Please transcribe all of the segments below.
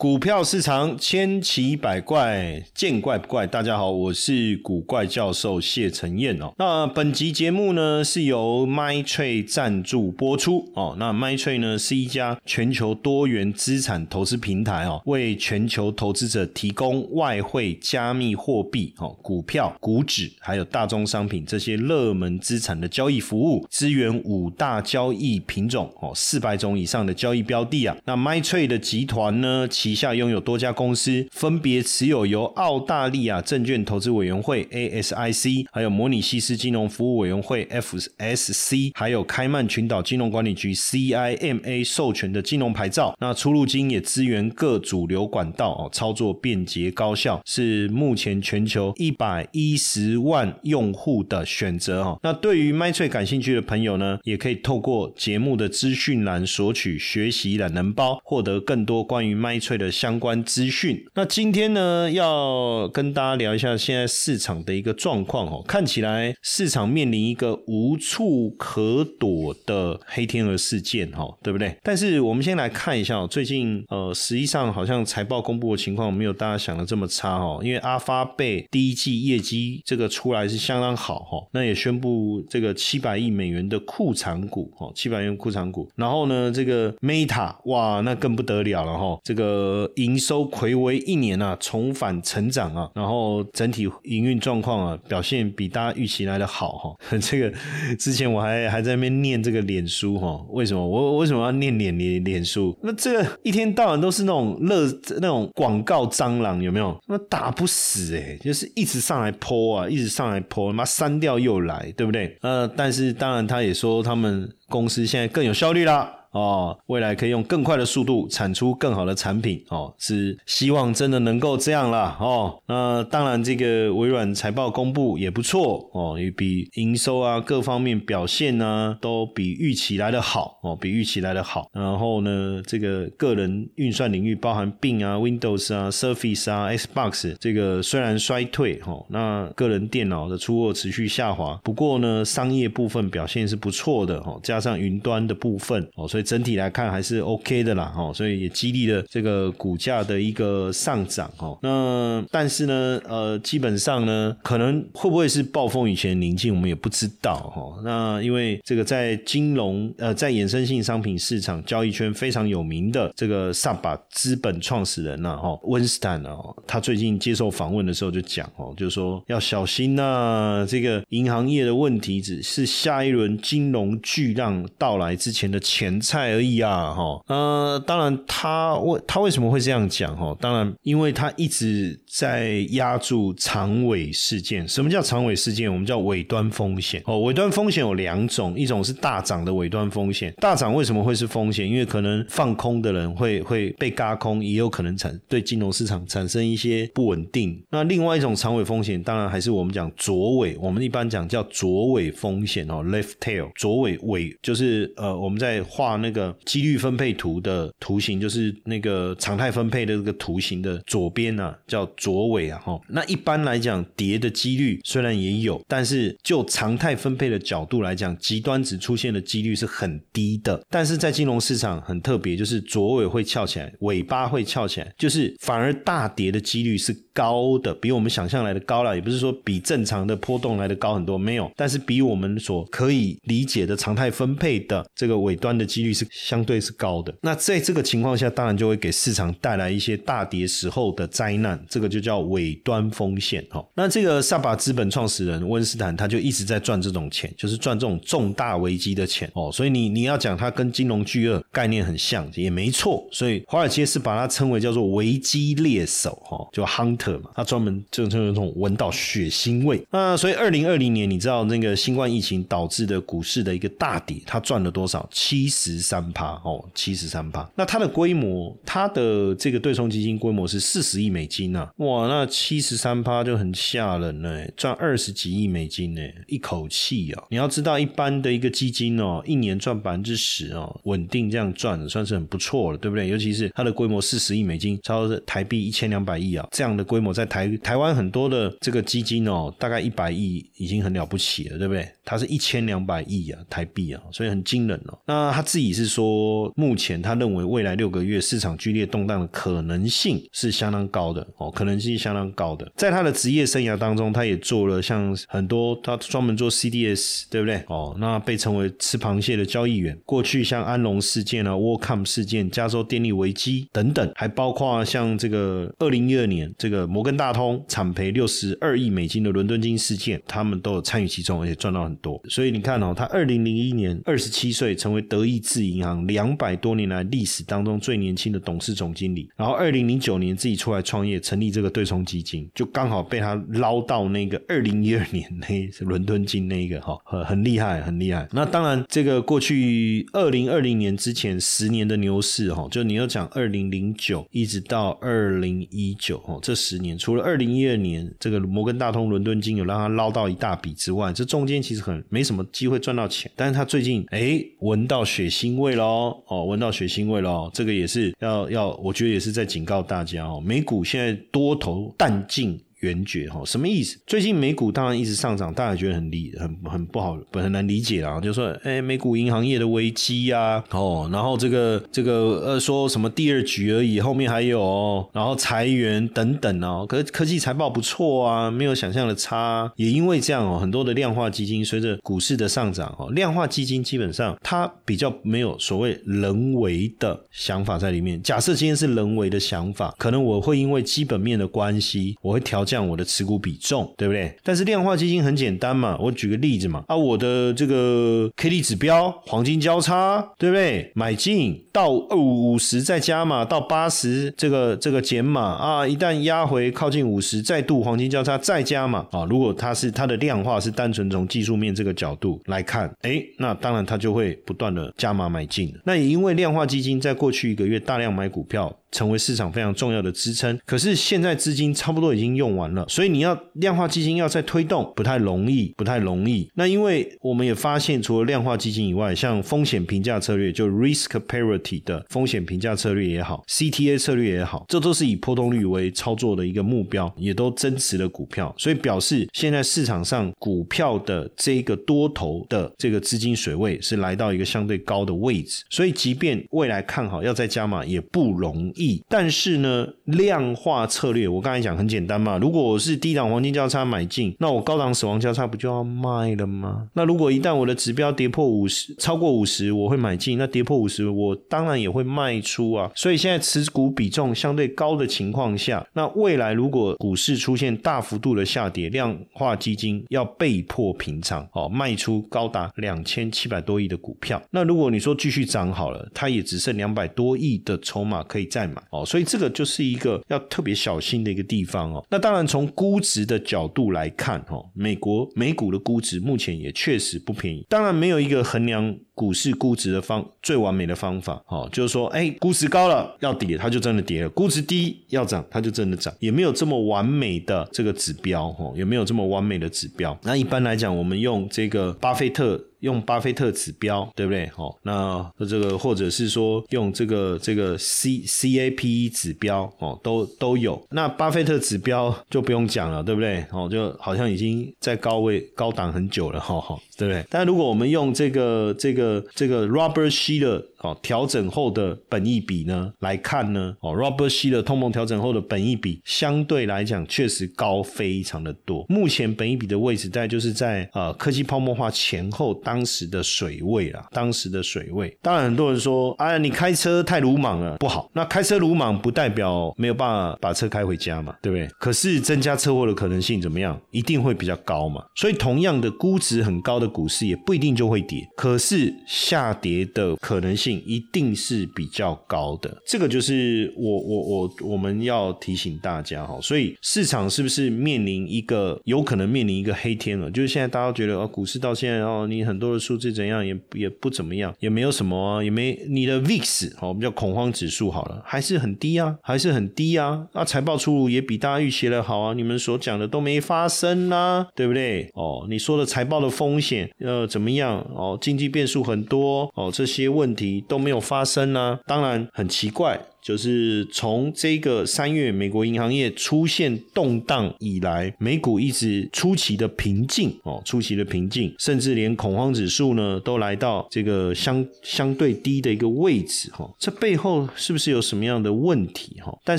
股票市场千奇百怪，见怪不怪。大家好，我是古怪教授谢承彦哦。那本集节目呢是由 MyTrade 赞助播出哦。那 MyTrade 呢是一家全球多元资产投资平台哦，为全球投资者提供外汇、加密货币、哦股票、股指还有大宗商品这些热门资产的交易服务，支援五大交易品种哦，四百种以上的交易标的啊。那 MyTrade 的集团呢，其旗下拥有多家公司，分别持有由澳大利亚证券投资委员会 ASIC，还有模拟西斯金融服务委员会 FSC，还有开曼群岛金融管理局 CIMA 授权的金融牌照。那出入金也支援各主流管道哦，操作便捷高效，是目前全球一百一十万用户的选择哦。那对于 m y t r 感兴趣的朋友呢，也可以透过节目的资讯栏索取学习懒人包，获得更多关于 m y t r。的相关资讯。那今天呢，要跟大家聊一下现在市场的一个状况哦。看起来市场面临一个无处可躲的黑天鹅事件哈，对不对？但是我们先来看一下，最近呃，实际上好像财报公布的情况没有大家想的这么差哦。因为阿发贝第一季业绩这个出来是相当好哈，那也宣布这个七百亿美元的库藏股哦，七百元库藏股。然后呢，这个 Meta 哇，那更不得了了哈，这个。呃，营收魁违一年啊，重返成长啊，然后整体营运状况啊，表现比大家预期来的好哈。这个之前我还还在那边念这个脸书哈，为什么我为什么要念脸脸脸书？那这个一天到晚都是那种乐那种广告蟑螂有没有？那打不死哎，就是一直上来泼啊，一直上来泼，妈删掉又来，对不对？呃，但是当然他也说他们公司现在更有效率啦。哦，未来可以用更快的速度产出更好的产品哦，是希望真的能够这样啦哦。那当然，这个微软财报公布也不错哦，也比营收啊各方面表现呢都比预期来的好哦，比预期来的好。然后呢，这个个人运算领域包含并啊、Windows 啊、Surface 啊、Xbox 这个虽然衰退哈，那个人电脑的出货持续下滑，不过呢，商业部分表现是不错的哦，加上云端的部分哦，所以。整体来看还是 OK 的啦，哈，所以也激励了这个股价的一个上涨，哈。那但是呢，呃，基本上呢，可能会不会是暴风雨前宁静，我们也不知道，哈。那因为这个在金融，呃，在衍生性商品市场交易圈非常有名的这个萨巴资本创始人啊，哈，温斯坦哦，他最近接受访问的时候就讲，哦，就是说要小心呐，这个银行业的问题只是下一轮金融巨浪到来之前的前兆。菜而已啊，哈，呃，当然他为他为什么会这样讲哈？当然，因为他一直在压住长尾事件。什么叫长尾事件？我们叫尾端风险。哦，尾端风险有两种，一种是大涨的尾端风险。大涨为什么会是风险？因为可能放空的人会会被嘎空，也有可能产对金融市场产生一些不稳定。那另外一种长尾风险，当然还是我们讲左尾，我们一般讲叫左尾风险哦，left tail，左尾尾就是呃，我们在画。那个几率分配图的图形，就是那个常态分配的这个图形的左边啊，叫左尾啊，哈。那一般来讲，跌的几率虽然也有，但是就常态分配的角度来讲，极端值出现的几率是很低的。但是在金融市场很特别，就是左尾会翘起来，尾巴会翘起来，就是反而大跌的几率是高的，比我们想象来的高了。也不是说比正常的波动来的高很多，没有，但是比我们所可以理解的常态分配的这个尾端的几率。是相对是高的，那在这个情况下，当然就会给市场带来一些大跌时候的灾难，这个就叫尾端风险哈。那这个萨巴资本创始人温斯坦他就一直在赚这种钱，就是赚这种重大危机的钱哦。所以你你要讲他跟金融巨鳄概念很像也没错，所以华尔街是把它称为叫做危机猎手哈，就 hunter 特嘛，它专门就就有种闻到血腥味。那所以二零二零年，你知道那个新冠疫情导致的股市的一个大跌，它赚了多少？七十三趴哦，七十三趴。那它的规模，它的这个对冲基金规模是四十亿美金啊，哇，那七十三趴就很吓人了，赚二十几亿美金呢，一口气啊！你要知道，一般的一个基金哦，一年赚百分之十哦，稳定这样赚，算是很不错了，对不对？尤其是它的规模四十亿美金，超台币一千两百亿啊，这样的规模在台台湾很多的这个基金哦，大概一百亿已经很了不起了，对不对？它是一千两百亿啊，台币啊，所以很惊人哦。那他自己是说，目前他认为未来六个月市场剧烈动荡的可能性是相当高的哦，可能性相当高的。在他的职业生涯当中，他也做了像很多，他专门做 CDS，对不对？哦，那被称为吃螃蟹的交易员。过去像安龙事件啊、WorldCom 事件、加州电力危机等等，还包括像这个二零一二年这个摩根大通惨赔六十二亿美金的伦敦金事件，他们都有参与其中，而且赚到很多。所以你看哦，他二零零一年二十七岁，成为德意志银行两百多年来历史当中最年轻的董事总经理。然后二零零九年自己出来创业，成立这个对冲基金，就刚好被他捞到那个二零一二年那伦敦金那一个哈，很很厉害，很厉害。那当然，这个过去二零二零年之前十年的牛市哈，就你要讲二零零九一直到二零一九哈，这十十年除了二零一二年这个摩根大通伦敦金有让他捞到一大笔之外，这中间其实很没什么机会赚到钱。但是他最近哎闻到血腥味咯，哦，闻到血腥味咯，这个也是要要，我觉得也是在警告大家哦，美股现在多头淡静。圆绝哈，什么意思？最近美股当然一直上涨，大家觉得很理很很不好，很难理解啦。就说，哎，美股银行业的危机呀，哦，然后这个这个呃，说什么第二局而已，后面还有，然后裁员等等哦。可是科技财报不错啊，没有想象的差。也因为这样哦，很多的量化基金随着股市的上涨哦，量化基金基本上它比较没有所谓人为的想法在里面。假设今天是人为的想法，可能我会因为基本面的关系，我会调。降我的持股比重，对不对？但是量化基金很简单嘛，我举个例子嘛，啊，我的这个 K D 指标黄金交叉，对不对？买进到五五十再加码，到八十这个这个减码啊，一旦压回靠近五十，再度黄金交叉再加码啊。如果它是它的量化是单纯从技术面这个角度来看，哎，那当然它就会不断的加码买进。那也因为量化基金在过去一个月大量买股票。成为市场非常重要的支撑，可是现在资金差不多已经用完完了，所以你要量化基金要再推动不太容易，不太容易。那因为我们也发现，除了量化基金以外，像风险评价策略，就 risk parity 的风险评价策略也好，CTA 策略也好，这都是以波动率为操作的一个目标，也都增持了股票，所以表示现在市场上股票的这个多头的这个资金水位是来到一个相对高的位置，所以即便未来看好要再加码，也不容易。但是呢，量化策略我刚才讲很简单嘛。如如果我是低档黄金交叉买进，那我高档死亡交叉不就要卖了吗？那如果一旦我的指标跌破五十，超过五十，我会买进；那跌破五十，我当然也会卖出啊。所以现在持股比重相对高的情况下，那未来如果股市出现大幅度的下跌，量化基金要被迫平仓哦，卖出高达两千七百多亿的股票。那如果你说继续涨好了，它也只剩两百多亿的筹码可以再买。哦，所以这个就是一个要特别小心的一个地方哦。那当然，从估值的角度来看，哈，美国美股的估值目前也确实不便宜。当然，没有一个衡量股市估值的方最完美的方法，哦，就是说，哎，估值高了要跌，它就真的跌了；估值低要涨，它就真的涨。也没有这么完美的这个指标，哦，也没有这么完美的指标。那一般来讲，我们用这个巴菲特。用巴菲特指标，对不对？哦，那这个或者是说用这个这个 C C A P E 指标，哦，都都有。那巴菲特指标就不用讲了，对不对？哦，就好像已经在高位高档很久了，哈哈，对不对？但如果我们用这个这个这个 Robert Shiller 哦调整后的本益比呢来看呢，哦，Robert Shiller 通膨调整后的本益比相对来讲确实高非常的多。目前本益比的位置大概就是在呃科技泡沫化前后。当时的水位啊，当时的水位，当然很多人说，哎呀，你开车太鲁莽了，不好。那开车鲁莽不代表没有办法把车开回家嘛，对不对？可是增加车祸的可能性怎么样？一定会比较高嘛。所以同样的估值很高的股市也不一定就会跌，可是下跌的可能性。性一定是比较高的。这个就是我我我我们要提醒大家哈，所以市场是不是面临一个有可能面临一个黑天鹅？就是现在大家觉得哦，股市到现在哦，你很多的数字怎样也也不怎么样，也没有什么啊，也没你的 VIX 哦，我们叫恐慌指数好了，还是很低啊，还是很低啊。那财报出炉也比大家预期的好啊，你们所讲的都没发生啦，对不对？哦，你说的财报的风险呃怎么样？哦，经济变数很多哦，这些问题都没有发生呢，当然很奇怪。就是从这个三月美国银行业出现动荡以来，美股一直出奇的平静哦，出奇的平静，甚至连恐慌指数呢都来到这个相相对低的一个位置哈。这背后是不是有什么样的问题哈？但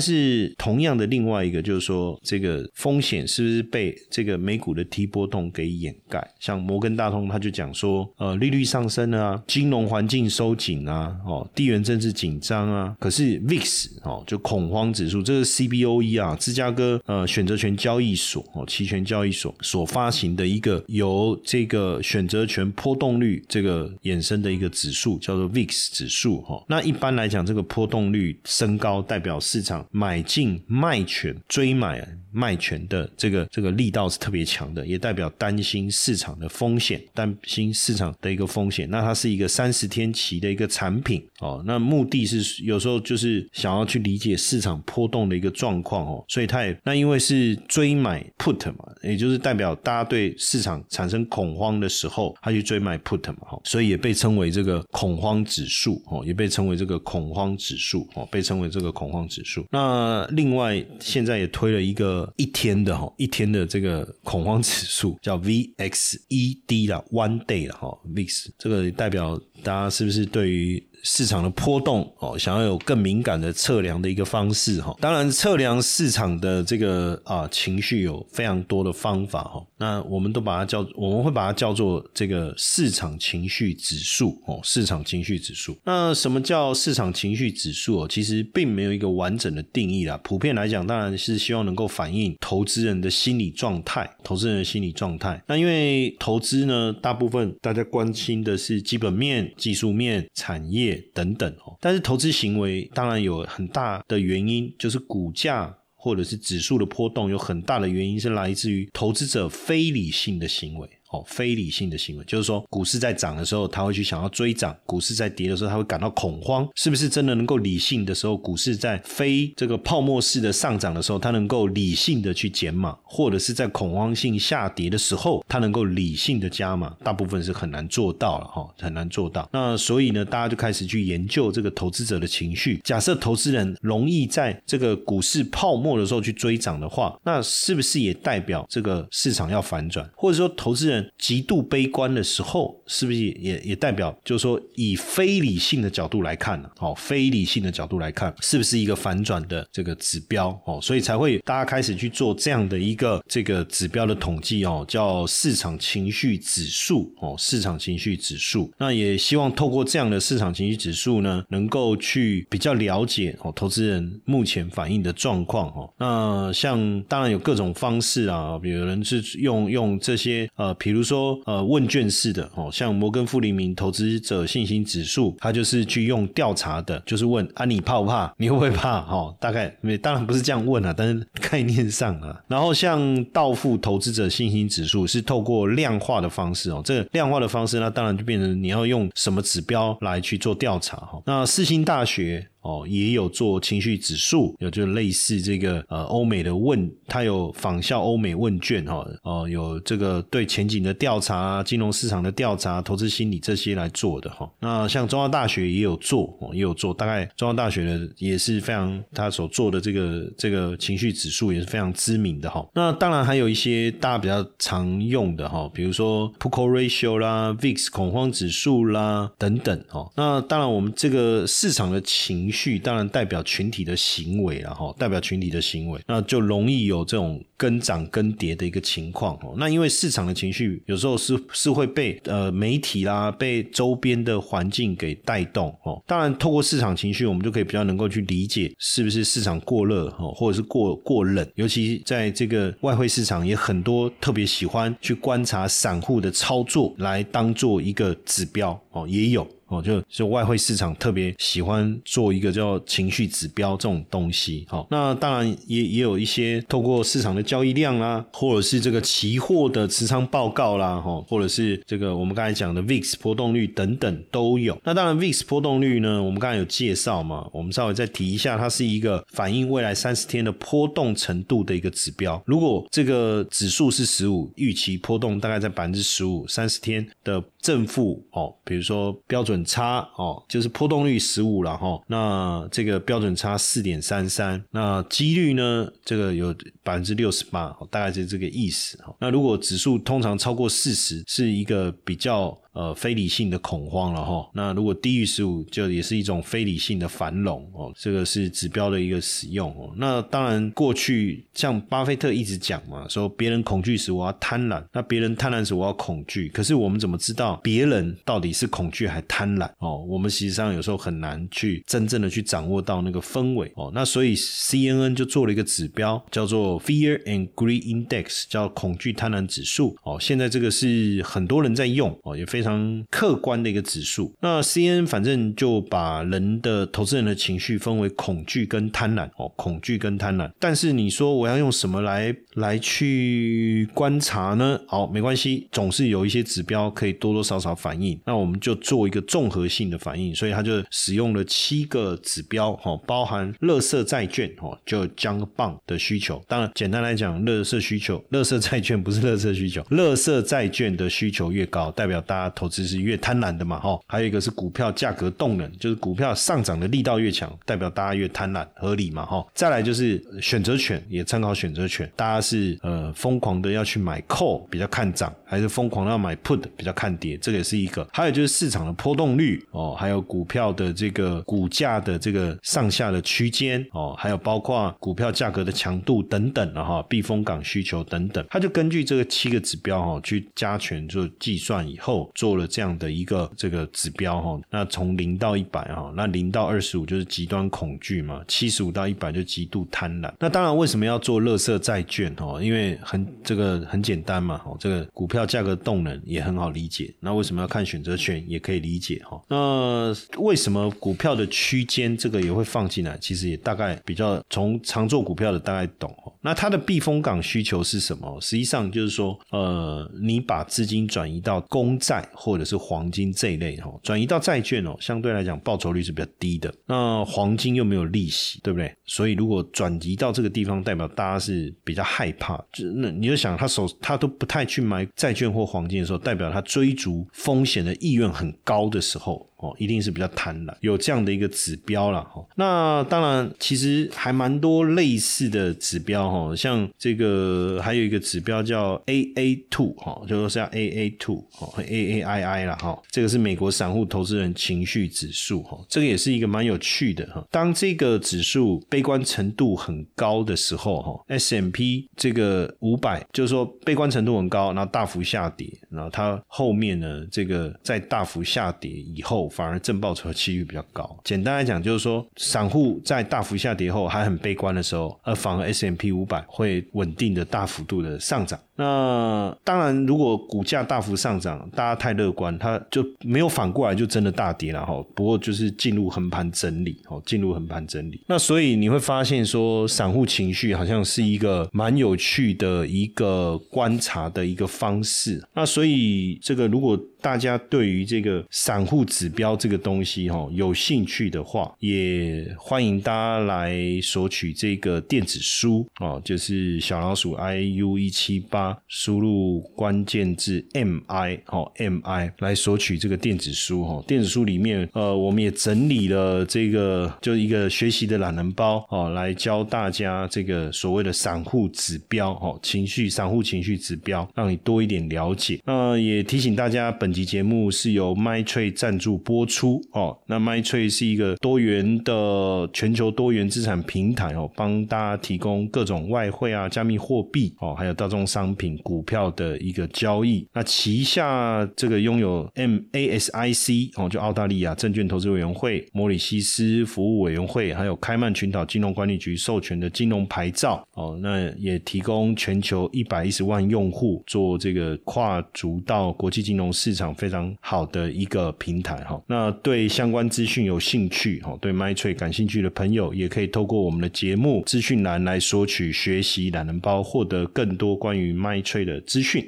是同样的，另外一个就是说，这个风险是不是被这个美股的低波动给掩盖？像摩根大通他就讲说，呃，利率上升啊，金融环境收紧啊，哦，地缘政治紧张啊，可是。VIX 哦，就恐慌指数，这是 CBOE 啊，芝加哥呃选择权交易所哦，期权交易所所发行的一个由这个选择权波动率这个衍生的一个指数，叫做 VIX 指数哈。那一般来讲，这个波动率升高，代表市场买进卖权追买卖权的这个这个力道是特别强的，也代表担心市场的风险，担心市场的一个风险。那它是一个三十天期的一个产品哦，那目的是有时候就是。想要去理解市场波动的一个状况哦，所以它也那因为是追买 put 嘛，也就是代表大家对市场产生恐慌的时候，他去追买 put 嘛，哈，所以也被称为这个恐慌指数哦，也被称为这个恐慌指数哦，被称为这个恐慌指数。那另外现在也推了一个一天的哈，一天的这个恐慌指数叫 VXED 啦，One Day 了哈，VIX 这个代表大家是不是对于？市场的波动哦，想要有更敏感的测量的一个方式哈。当然，测量市场的这个啊情绪有非常多的方法哈。那我们都把它叫，我们会把它叫做这个市场情绪指数哦。市场情绪指数。那什么叫市场情绪指数哦？其实并没有一个完整的定义啦。普遍来讲，当然是希望能够反映投资人的心理状态，投资人的心理状态。那因为投资呢，大部分大家关心的是基本面、技术面、产业。等等哦，但是投资行为当然有很大的原因，就是股价或者是指数的波动，有很大的原因是来自于投资者非理性的行为。哦，非理性的行为，就是说，股市在涨的时候，他会去想要追涨；股市在跌的时候，他会感到恐慌。是不是真的能够理性的时候，股市在非这个泡沫式的上涨的时候，他能够理性的去减码，或者是在恐慌性下跌的时候，他能够理性的加码？大部分是很难做到了哈，很难做到。那所以呢，大家就开始去研究这个投资者的情绪。假设投资人容易在这个股市泡沫的时候去追涨的话，那是不是也代表这个市场要反转？或者说，投资人？极度悲观的时候，是不是也也代表，就是说以非理性的角度来看呢？哦，非理性的角度来看，是不是一个反转的这个指标？哦，所以才会大家开始去做这样的一个这个指标的统计哦，叫市场情绪指数哦，市场情绪指数。那也希望透过这样的市场情绪指数呢，能够去比较了解哦，投资人目前反映的状况哦。那像当然有各种方式啊，比如有人是用用这些呃，比比如。说呃问卷式的哦，像摩根富利明投资者信心指数，它就是去用调查的，就是问啊你怕不怕？你会不会怕？哈，大概当然不是这样问啊，但是概念上啊。然后像道富投资者信心指数是透过量化的方式哦，这个量化的方式那当然就变成你要用什么指标来去做调查哈。那四星大学。哦，也有做情绪指数，有就类似这个呃欧美的问，它有仿效欧美问卷哈，哦有这个对前景的调查、金融市场的调查、投资心理这些来做的哈。那像中央大学也有做，哦也有做，大概中央大学的也是非常他所做的这个这个情绪指数也是非常知名的哈。那当然还有一些大家比较常用的哈，比如说 p u c o Ratio 啦、VIX 恐慌指数啦等等哈。那当然我们这个市场的情绪当然代表群体的行为了哈，代表群体的行为，那就容易有这种跟涨跟跌的一个情况哦。那因为市场的情绪有时候是是会被呃媒体啦，被周边的环境给带动哦。当然，透过市场情绪，我们就可以比较能够去理解是不是市场过热哦，或者是过过冷。尤其在这个外汇市场，也很多特别喜欢去观察散户的操作来当做一个指标哦，也有。哦，就就外汇市场特别喜欢做一个叫情绪指标这种东西。好，那当然也也有一些透过市场的交易量啦，或者是这个期货的持仓报告啦，哈，或者是这个我们刚才讲的 VIX 波动率等等都有。那当然 VIX 波动率呢，我们刚才有介绍嘛，我们稍微再提一下，它是一个反映未来三十天的波动程度的一个指标。如果这个指数是十五，预期波动大概在百分之十五，三十天的正负哦，比如说标准差哦，就是波动率十五了哈，那这个标准差四点三三，那几率呢，这个有百分之六十八，大概是这个意思哈。那如果指数通常超过四十，是一个比较。呃，非理性的恐慌了哈。那如果低于十五，就也是一种非理性的繁荣哦。这个是指标的一个使用哦。那当然，过去像巴菲特一直讲嘛，说别人恐惧时我要贪婪，那别人贪婪时我要恐惧。可是我们怎么知道别人到底是恐惧还贪婪哦？我们实际上有时候很难去真正的去掌握到那个氛围哦。那所以 CNN 就做了一个指标，叫做 Fear and Greed Index，叫恐惧贪婪指数哦。现在这个是很多人在用哦，也非。常客观的一个指数，那 C N 反正就把人的投资人的情绪分为恐惧跟贪婪哦，恐惧跟贪婪。但是你说我要用什么来来去观察呢？好，没关系，总是有一些指标可以多多少少反应。那我们就做一个综合性的反应，所以他就使用了七个指标哈，包含乐色债券哈，就将棒的需求。当然，简单来讲，乐色需求，乐色债券不是乐色需求，乐色债券的需求越高，代表大家。投资是越贪婪的嘛，哈，还有一个是股票价格动能，就是股票上涨的力道越强，代表大家越贪婪，合理嘛，哈。再来就是选择权，也参考选择权，大家是呃疯狂的要去买 call 比较看涨，还是疯狂的要买 put 比较看跌，这个也是一个。还有就是市场的波动率哦，还有股票的这个股价的这个上下的区间哦，还有包括股票价格的强度等等的哈，避风港需求等等，它就根据这个七个指标哈去加权做计算以后。做了这样的一个这个指标哈，那从零到一百哈，那零到二十五就是极端恐惧嘛，七十五到一百就极度贪婪。那当然为什么要做乐色债券哈？因为很这个很简单嘛，哦，这个股票价格动能也很好理解。那为什么要看选择权也可以理解哈？那为什么股票的区间这个也会放进来？其实也大概比较从常做股票的大概懂哦。那它的避风港需求是什么？实际上就是说，呃，你把资金转移到公债。或者是黄金这一类哈，转移到债券哦，相对来讲报酬率是比较低的。那黄金又没有利息，对不对？所以如果转移到这个地方，代表大家是比较害怕。就那你就想，他手他都不太去买债券或黄金的时候，代表他追逐风险的意愿很高的时候。哦，一定是比较贪婪，有这样的一个指标了哈。那当然，其实还蛮多类似的指标哈，像这个还有一个指标叫 AA two 哈，就说是叫 AA two 哈，AAII 了哈。这个是美国散户投资人情绪指数哈，这个也是一个蛮有趣的哈。当这个指数悲观程度很高的时候哈，S M P 这个五百就是说悲观程度很高，然后大幅下跌，然后它后面呢这个在大幅下跌以后。反而正报酬的几率比较高。简单来讲，就是说，散户在大幅下跌后还很悲观的时候，而反而 S M P 五百会稳定的大幅度的上涨。那当然，如果股价大幅上涨，大家太乐观，它就没有反过来就真的大跌了哈。不过就是进入横盘整理，哦，进入横盘整理。那所以你会发现说，散户情绪好像是一个蛮有趣的一个观察的一个方式。那所以这个如果大家对于这个散户指标这个东西哈有兴趣的话，也欢迎大家来索取这个电子书哦，就是小老鼠 i u 一七八，输入关键字 m i 哦 m i 来索取这个电子书哈。电子书里面呃，我们也整理了这个就一个学习的懒人包哦，来教大家这个所谓的散户指标哦，情绪散户情绪指标，让你多一点了解。那也提醒大家本。本集节目是由 MyTrade 赞助播出哦。那 MyTrade 是一个多元的全球多元资产平台哦，帮大家提供各种外汇啊、加密货币哦，还有大宗商品、股票的一个交易。那旗下这个拥有 MASIC 哦，就澳大利亚证券投资委员会、摩里西斯服务委员会，还有开曼群岛金融管理局授权的金融牌照哦。那也提供全球一百一十万用户做这个跨足到国际金融市场。场非常好的一个平台哈。那对相关资讯有兴趣哈，对 MyTrade 感兴趣的朋友，也可以透过我们的节目资讯栏来索取学习懒人包，获得更多关于 MyTrade 的资讯。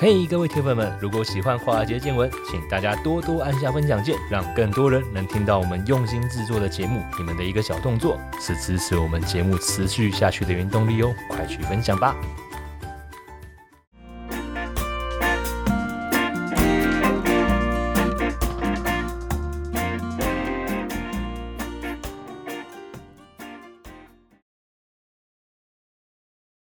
嘿，各位铁粉们，如果喜欢华尔街见闻，请大家多多按下分享键，让更多人能听到我们用心制作的节目。你们的一个小动作，是支持我们节目持续下去的原动力哦，快去分享吧！